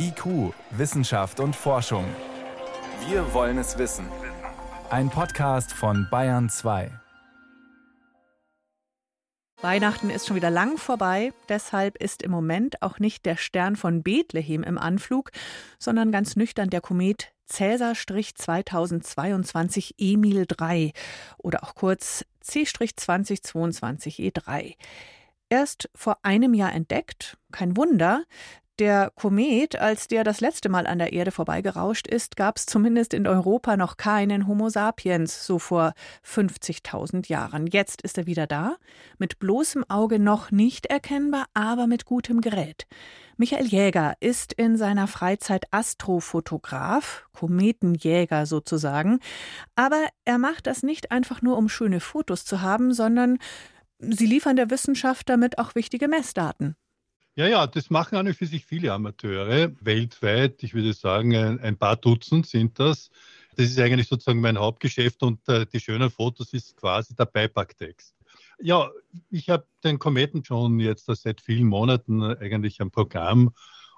IQ, Wissenschaft und Forschung. Wir wollen es wissen. Ein Podcast von Bayern 2. Weihnachten ist schon wieder lang vorbei, deshalb ist im Moment auch nicht der Stern von Bethlehem im Anflug, sondern ganz nüchtern der Komet Cäsar 2022 Emil 3 oder auch kurz C-2022 E3. Erst vor einem Jahr entdeckt, kein Wunder, der Komet, als der das letzte Mal an der Erde vorbeigerauscht ist, gab es zumindest in Europa noch keinen Homo sapiens, so vor 50.000 Jahren. Jetzt ist er wieder da, mit bloßem Auge noch nicht erkennbar, aber mit gutem Gerät. Michael Jäger ist in seiner Freizeit Astrofotograf, Kometenjäger sozusagen, aber er macht das nicht einfach nur, um schöne Fotos zu haben, sondern sie liefern der Wissenschaft damit auch wichtige Messdaten. Ja, ja, das machen an für sich viele Amateure weltweit. Ich würde sagen, ein, ein paar Dutzend sind das. Das ist eigentlich sozusagen mein Hauptgeschäft und äh, die schönen Fotos ist quasi der Beipacktext. Ja, ich habe den Kometen schon jetzt seit vielen Monaten eigentlich am Programm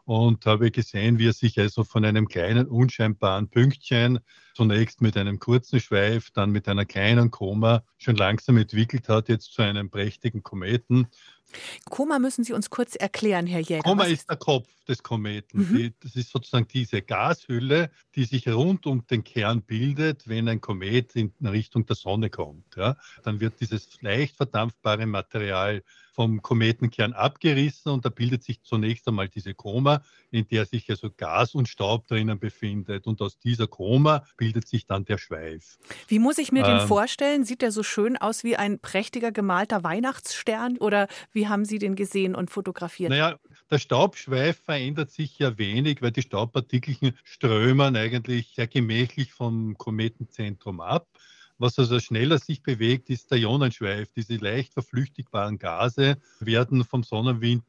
und habe gesehen, wie er sich also von einem kleinen unscheinbaren Pünktchen zunächst mit einem kurzen Schweif, dann mit einer kleinen Koma schon langsam entwickelt hat, jetzt zu einem prächtigen Kometen. Koma müssen Sie uns kurz erklären, Herr Jäger. Koma ist der Kopf des Kometen. Mhm. Die, das ist sozusagen diese Gashülle, die sich rund um den Kern bildet, wenn ein Komet in Richtung der Sonne kommt. Ja. Dann wird dieses leicht verdampfbare Material vom Kometenkern abgerissen und da bildet sich zunächst einmal diese Koma, in der sich also Gas und Staub drinnen befindet. Und aus dieser Koma bildet sich dann der Schweif. Wie muss ich mir ähm, den vorstellen? Sieht der so schön aus wie ein prächtiger gemalter Weihnachtsstern oder wie haben Sie den gesehen und fotografiert? Naja, der Staubschweif verändert sich ja wenig, weil die Staubpartikelchen strömen eigentlich sehr gemächlich vom Kometenzentrum ab. Was also schneller sich bewegt, ist der Ionenschweif. Diese leicht verflüchtigbaren Gase werden vom Sonnenwind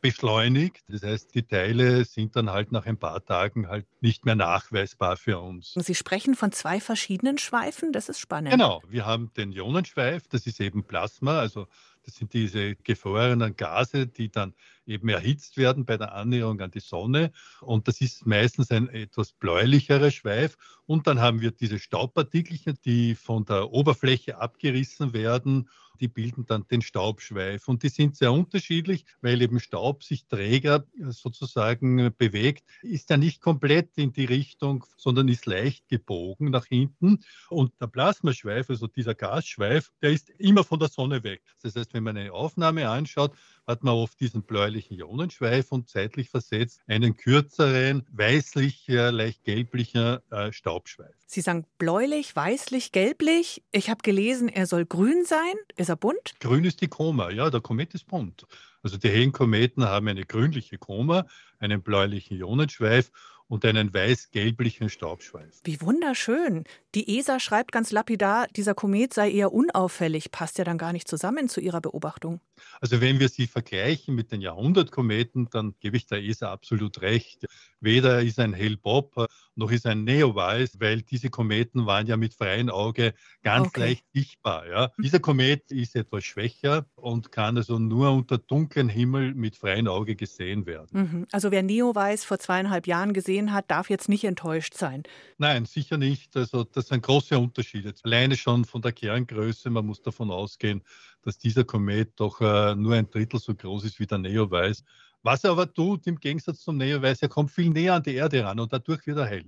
beschleunigt. Das heißt, die Teile sind dann halt nach ein paar Tagen halt nicht mehr nachweisbar für uns. Sie sprechen von zwei verschiedenen Schweifen, das ist spannend. Genau, wir haben den Ionenschweif, das ist eben Plasma, also das sind diese gefrorenen Gase, die dann eben erhitzt werden bei der Annäherung an die Sonne. Und das ist meistens ein etwas bläulicherer Schweif. Und dann haben wir diese Staubpartikelchen, die von der Oberfläche abgerissen werden die bilden dann den Staubschweif. Und die sind sehr unterschiedlich, weil eben Staub sich träger sozusagen bewegt, ist ja nicht komplett in die Richtung, sondern ist leicht gebogen nach hinten. Und der Plasmaschweif, also dieser Gasschweif, der ist immer von der Sonne weg. Das heißt, wenn man eine Aufnahme anschaut, hat man oft diesen bläulichen Ionenschweif und zeitlich versetzt einen kürzeren, weißlich, äh, leicht gelblicher äh, Staubschweif. Sie sagen bläulich, weißlich, gelblich. Ich habe gelesen, er soll grün sein. Ist er bunt? Grün ist die Koma, ja, der Komet ist bunt. Also die hellen Kometen haben eine grünliche Koma, einen bläulichen Ionenschweif und einen weiß-gelblichen Staubschweif. Wie wunderschön. Die ESA schreibt ganz lapidar, dieser Komet sei eher unauffällig. Passt ja dann gar nicht zusammen zu ihrer Beobachtung. Also wenn wir sie vergleichen mit den Jahrhundertkometen, dann gebe ich der ESA absolut recht. Weder ist ein Hellbob noch ist ein Neowise, weil diese Kometen waren ja mit freiem Auge ganz okay. leicht sichtbar. Ja. Dieser Komet ist etwas schwächer und kann also nur unter dunklen Himmel mit freiem Auge gesehen werden. Mhm. Also wer Neowise vor zweieinhalb Jahren gesehen hat, darf jetzt nicht enttäuscht sein. Nein, sicher nicht. Also das sind große Unterschiede. Alleine schon von der Kerngröße, man muss davon ausgehen, dass dieser Komet doch äh, nur ein Drittel so groß ist wie der Neowise. Was er aber tut, im Gegensatz zum Neowise, er kommt viel näher an die Erde ran und dadurch wird er hell.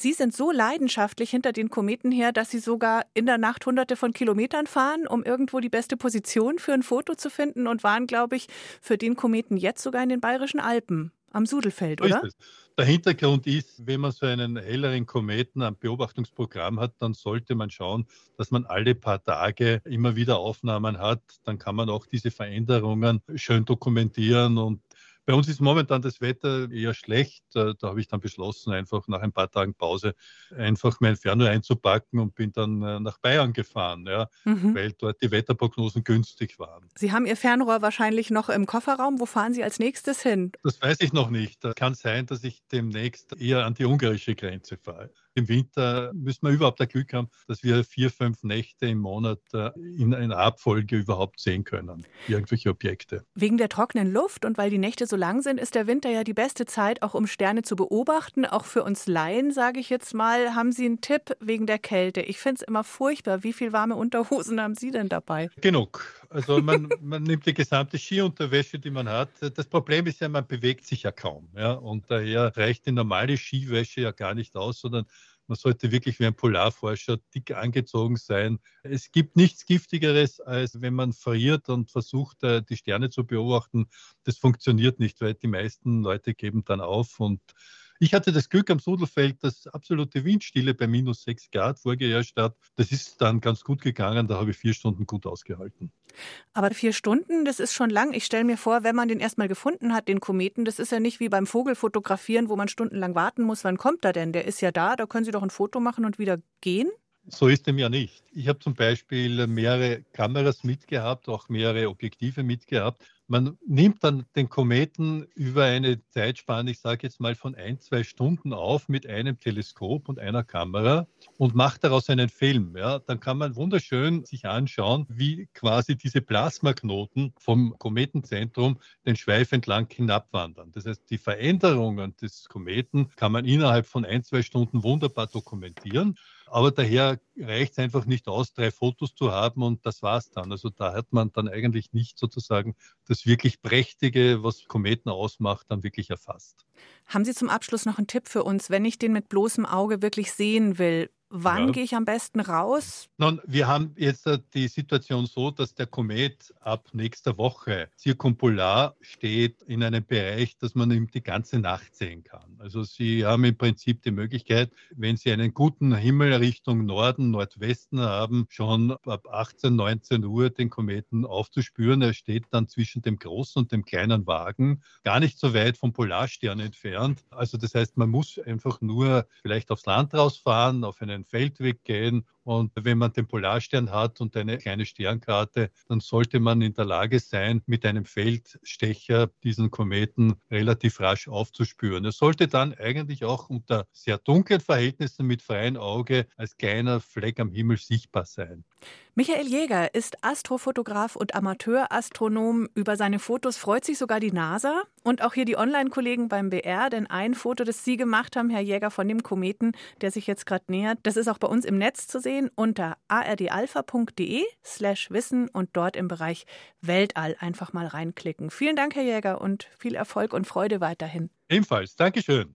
Sie sind so leidenschaftlich hinter den Kometen her, dass Sie sogar in der Nacht hunderte von Kilometern fahren, um irgendwo die beste Position für ein Foto zu finden und waren, glaube ich, für den Kometen jetzt sogar in den Bayerischen Alpen am Sudelfeld, oder? Der Hintergrund ist, wenn man so einen helleren Kometen am Beobachtungsprogramm hat, dann sollte man schauen, dass man alle paar Tage immer wieder Aufnahmen hat. Dann kann man auch diese Veränderungen schön dokumentieren und bei uns ist momentan das Wetter eher schlecht. Da habe ich dann beschlossen, einfach nach ein paar Tagen Pause einfach mein Fernrohr einzupacken und bin dann äh, nach Bayern gefahren, ja, mhm. weil dort die Wetterprognosen günstig waren. Sie haben Ihr Fernrohr wahrscheinlich noch im Kofferraum. Wo fahren Sie als nächstes hin? Das weiß ich noch nicht. Kann sein, dass ich demnächst eher an die ungarische Grenze fahre. Im Winter müssen wir überhaupt das Glück haben, dass wir vier, fünf Nächte im Monat äh, in einer Abfolge überhaupt sehen können, irgendwelche Objekte. Wegen der trockenen Luft und weil die Nächte so lang sind, ist der Winter ja die beste Zeit, auch um Sterne zu beobachten. Auch für uns Laien, sage ich jetzt mal, haben Sie einen Tipp wegen der Kälte. Ich finde es immer furchtbar. Wie viel warme Unterhosen haben Sie denn dabei? Genug. Also man, man nimmt die gesamte Skiunterwäsche, die man hat. Das Problem ist ja, man bewegt sich ja kaum. Ja? Und daher reicht die normale Skiwäsche ja gar nicht aus, sondern man sollte wirklich wie ein Polarforscher dick angezogen sein. Es gibt nichts Giftigeres, als wenn man friert und versucht, äh, die Sterne zu beobachten. Das funktioniert nicht, weil die meisten Leute geben dann auf und ich hatte das Glück am Sudelfeld, dass absolute Windstille bei minus 6 Grad vorgeherrscht hat. Das ist dann ganz gut gegangen. Da habe ich vier Stunden gut ausgehalten. Aber vier Stunden, das ist schon lang. Ich stelle mir vor, wenn man den erstmal gefunden hat, den Kometen, das ist ja nicht wie beim Vogelfotografieren, wo man stundenlang warten muss. Wann kommt er denn? Der ist ja da, da können Sie doch ein Foto machen und wieder gehen. So ist dem ja nicht. Ich habe zum Beispiel mehrere Kameras mitgehabt, auch mehrere Objektive mitgehabt. Man nimmt dann den Kometen über eine Zeitspanne, ich sage jetzt mal von ein, zwei Stunden auf mit einem Teleskop und einer Kamera und macht daraus einen Film. Ja, dann kann man wunderschön sich anschauen, wie quasi diese Plasmaknoten vom Kometenzentrum den Schweif entlang hinabwandern. Das heißt, die Veränderungen des Kometen kann man innerhalb von ein, zwei Stunden wunderbar dokumentieren. Aber daher reicht es einfach nicht aus, drei Fotos zu haben und das war's dann. Also da hat man dann eigentlich nicht sozusagen das wirklich Prächtige, was Kometen ausmacht, dann wirklich erfasst. Haben Sie zum Abschluss noch einen Tipp für uns, wenn ich den mit bloßem Auge wirklich sehen will? Wann ja. gehe ich am besten raus? Nun, wir haben jetzt äh, die Situation so, dass der Komet ab nächster Woche zirkumpolar steht in einem Bereich, dass man ihm die ganze Nacht sehen kann. Also Sie haben im Prinzip die Möglichkeit, wenn Sie einen guten Himmel Richtung Norden, Nordwesten haben, schon ab 18, 19 Uhr den Kometen aufzuspüren. Er steht dann zwischen dem großen und dem kleinen Wagen, gar nicht so weit vom Polarstern entfernt. Also das heißt, man muss einfach nur vielleicht aufs Land rausfahren, auf einen einen Feldweg gehen. Und wenn man den Polarstern hat und eine kleine Sternkarte, dann sollte man in der Lage sein, mit einem Feldstecher diesen Kometen relativ rasch aufzuspüren. Er sollte dann eigentlich auch unter sehr dunklen Verhältnissen mit freiem Auge als kleiner Fleck am Himmel sichtbar sein. Michael Jäger ist Astrofotograf und Amateurastronom. Über seine Fotos freut sich sogar die NASA und auch hier die Online-Kollegen beim BR, denn ein Foto, das Sie gemacht haben, Herr Jäger, von dem Kometen, der sich jetzt gerade nähert, das ist auch bei uns im Netz zu sehen unter ardalpha.de slash wissen und dort im Bereich Weltall einfach mal reinklicken. Vielen Dank, Herr Jäger, und viel Erfolg und Freude weiterhin. Ebenfalls. Dankeschön.